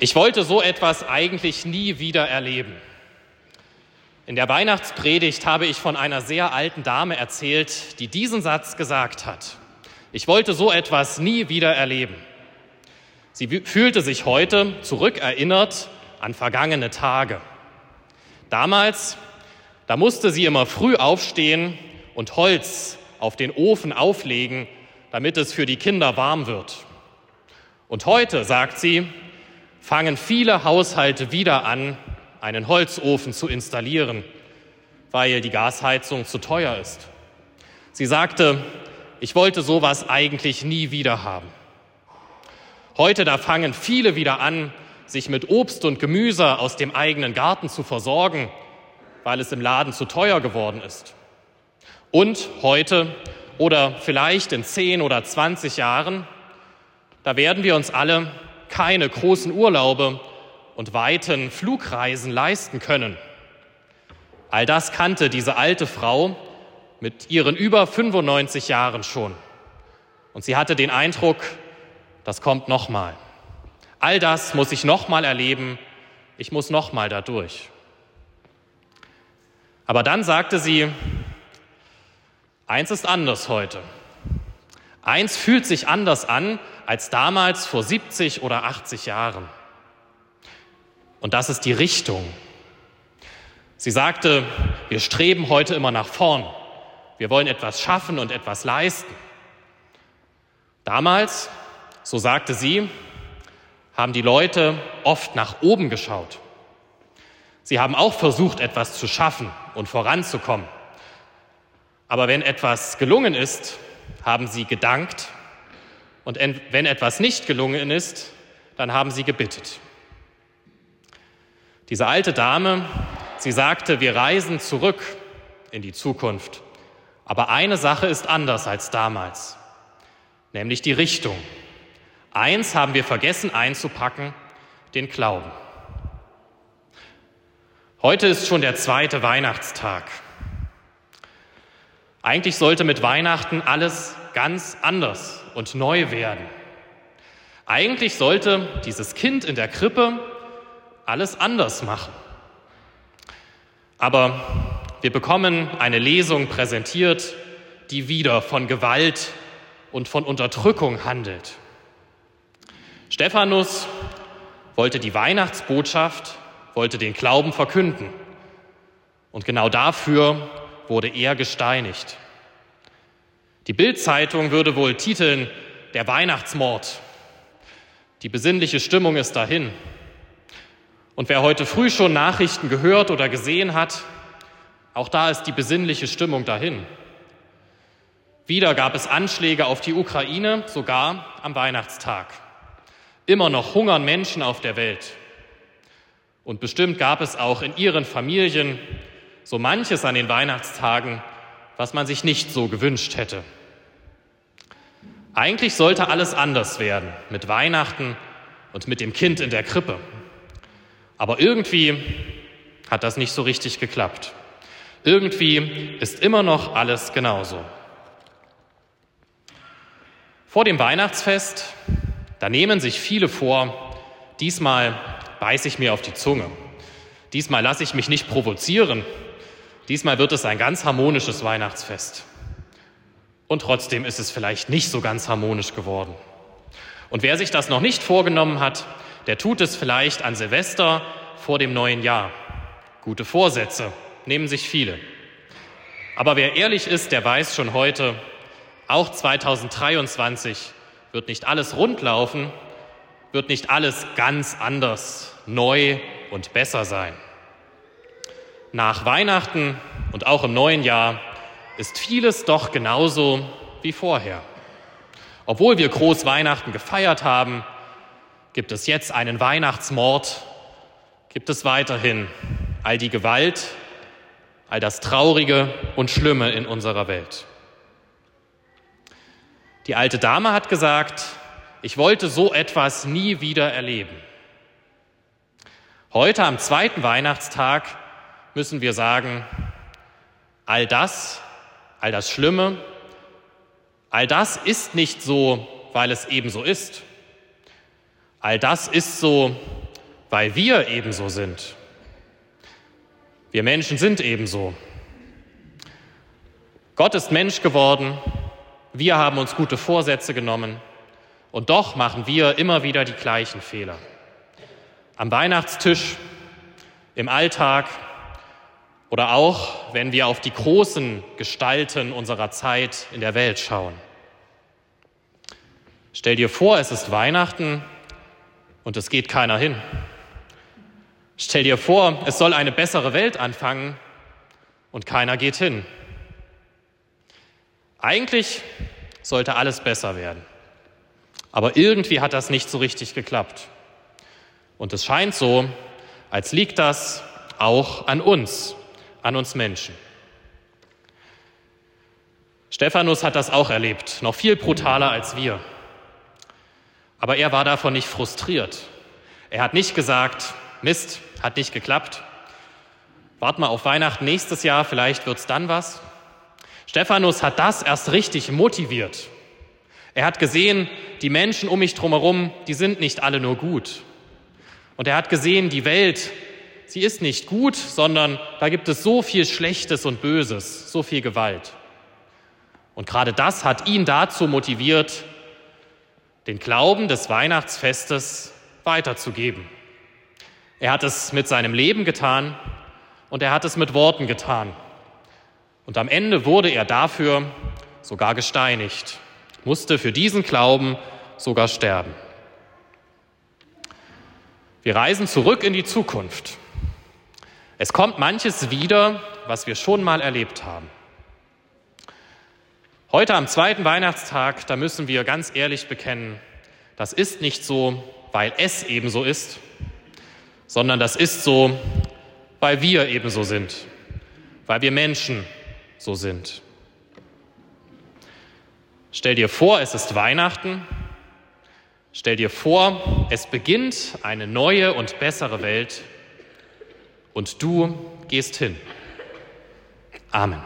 Ich wollte so etwas eigentlich nie wieder erleben. In der Weihnachtspredigt habe ich von einer sehr alten Dame erzählt, die diesen Satz gesagt hat. Ich wollte so etwas nie wieder erleben. Sie fühlte sich heute zurückerinnert an vergangene Tage. Damals, da musste sie immer früh aufstehen und Holz auf den Ofen auflegen, damit es für die Kinder warm wird. Und heute, sagt sie, fangen viele Haushalte wieder an, einen Holzofen zu installieren, weil die Gasheizung zu teuer ist. Sie sagte, ich wollte sowas eigentlich nie wieder haben. Heute, da fangen viele wieder an, sich mit Obst und Gemüse aus dem eigenen Garten zu versorgen, weil es im Laden zu teuer geworden ist. Und heute oder vielleicht in 10 oder 20 Jahren, da werden wir uns alle keine großen Urlaube und weiten Flugreisen leisten können. All das kannte diese alte Frau mit ihren über 95 Jahren schon. Und sie hatte den Eindruck, das kommt nochmal. All das muss ich nochmal erleben, ich muss nochmal dadurch. Aber dann sagte sie, eins ist anders heute. Eins fühlt sich anders an als damals vor 70 oder 80 Jahren. Und das ist die Richtung. Sie sagte, wir streben heute immer nach vorn. Wir wollen etwas schaffen und etwas leisten. Damals, so sagte sie, haben die Leute oft nach oben geschaut. Sie haben auch versucht, etwas zu schaffen und voranzukommen. Aber wenn etwas gelungen ist, haben sie gedankt und wenn etwas nicht gelungen ist, dann haben sie gebittet. Diese alte Dame, sie sagte, wir reisen zurück in die Zukunft. Aber eine Sache ist anders als damals, nämlich die Richtung. Eins haben wir vergessen einzupacken, den Glauben. Heute ist schon der zweite Weihnachtstag. Eigentlich sollte mit Weihnachten alles ganz anders und neu werden. Eigentlich sollte dieses Kind in der Krippe alles anders machen. Aber wir bekommen eine Lesung präsentiert, die wieder von Gewalt und von Unterdrückung handelt. Stephanus wollte die Weihnachtsbotschaft, wollte den Glauben verkünden. Und genau dafür wurde er gesteinigt. Die Bildzeitung würde wohl titeln Der Weihnachtsmord. Die besinnliche Stimmung ist dahin. Und wer heute früh schon Nachrichten gehört oder gesehen hat, auch da ist die besinnliche Stimmung dahin. Wieder gab es Anschläge auf die Ukraine, sogar am Weihnachtstag. Immer noch hungern Menschen auf der Welt. Und bestimmt gab es auch in ihren Familien so manches an den Weihnachtstagen, was man sich nicht so gewünscht hätte. Eigentlich sollte alles anders werden mit Weihnachten und mit dem Kind in der Krippe. Aber irgendwie hat das nicht so richtig geklappt. Irgendwie ist immer noch alles genauso. Vor dem Weihnachtsfest, da nehmen sich viele vor, diesmal beiße ich mir auf die Zunge. Diesmal lasse ich mich nicht provozieren. Diesmal wird es ein ganz harmonisches Weihnachtsfest. Und trotzdem ist es vielleicht nicht so ganz harmonisch geworden. Und wer sich das noch nicht vorgenommen hat, der tut es vielleicht an Silvester vor dem neuen Jahr. Gute Vorsätze nehmen sich viele. Aber wer ehrlich ist, der weiß schon heute, auch 2023 wird nicht alles rundlaufen, wird nicht alles ganz anders, neu und besser sein. Nach Weihnachten und auch im neuen Jahr ist vieles doch genauso wie vorher. Obwohl wir groß Weihnachten gefeiert haben, gibt es jetzt einen Weihnachtsmord, gibt es weiterhin all die Gewalt, all das Traurige und Schlimme in unserer Welt. Die alte Dame hat gesagt, ich wollte so etwas nie wieder erleben. Heute am zweiten Weihnachtstag müssen wir sagen, all das all das Schlimme, all das ist nicht so, weil es eben so ist. All das ist so, weil wir ebenso sind. Wir Menschen sind ebenso. Gott ist Mensch geworden, wir haben uns gute Vorsätze genommen und doch machen wir immer wieder die gleichen Fehler. Am Weihnachtstisch, im Alltag oder auch, wenn wir auf die großen Gestalten unserer Zeit in der Welt schauen. Stell dir vor, es ist Weihnachten und es geht keiner hin. Stell dir vor, es soll eine bessere Welt anfangen und keiner geht hin. Eigentlich sollte alles besser werden. Aber irgendwie hat das nicht so richtig geklappt. Und es scheint so, als liegt das auch an uns, an uns Menschen. Stephanus hat das auch erlebt, noch viel brutaler als wir. Aber er war davon nicht frustriert. Er hat nicht gesagt, Mist, hat nicht geklappt. Wart mal auf Weihnachten nächstes Jahr, vielleicht wird's dann was. Stephanus hat das erst richtig motiviert. Er hat gesehen, die Menschen um mich drumherum, die sind nicht alle nur gut. Und er hat gesehen, die Welt, sie ist nicht gut, sondern da gibt es so viel Schlechtes und Böses, so viel Gewalt. Und gerade das hat ihn dazu motiviert, den Glauben des Weihnachtsfestes weiterzugeben. Er hat es mit seinem Leben getan und er hat es mit Worten getan. Und am Ende wurde er dafür sogar gesteinigt, musste für diesen Glauben sogar sterben. Wir reisen zurück in die Zukunft. Es kommt manches wieder, was wir schon mal erlebt haben. Heute am zweiten Weihnachtstag, da müssen wir ganz ehrlich bekennen, das ist nicht so, weil es ebenso ist, sondern das ist so, weil wir ebenso sind, weil wir Menschen so sind. Stell dir vor, es ist Weihnachten. Stell dir vor, es beginnt eine neue und bessere Welt und du gehst hin. Amen.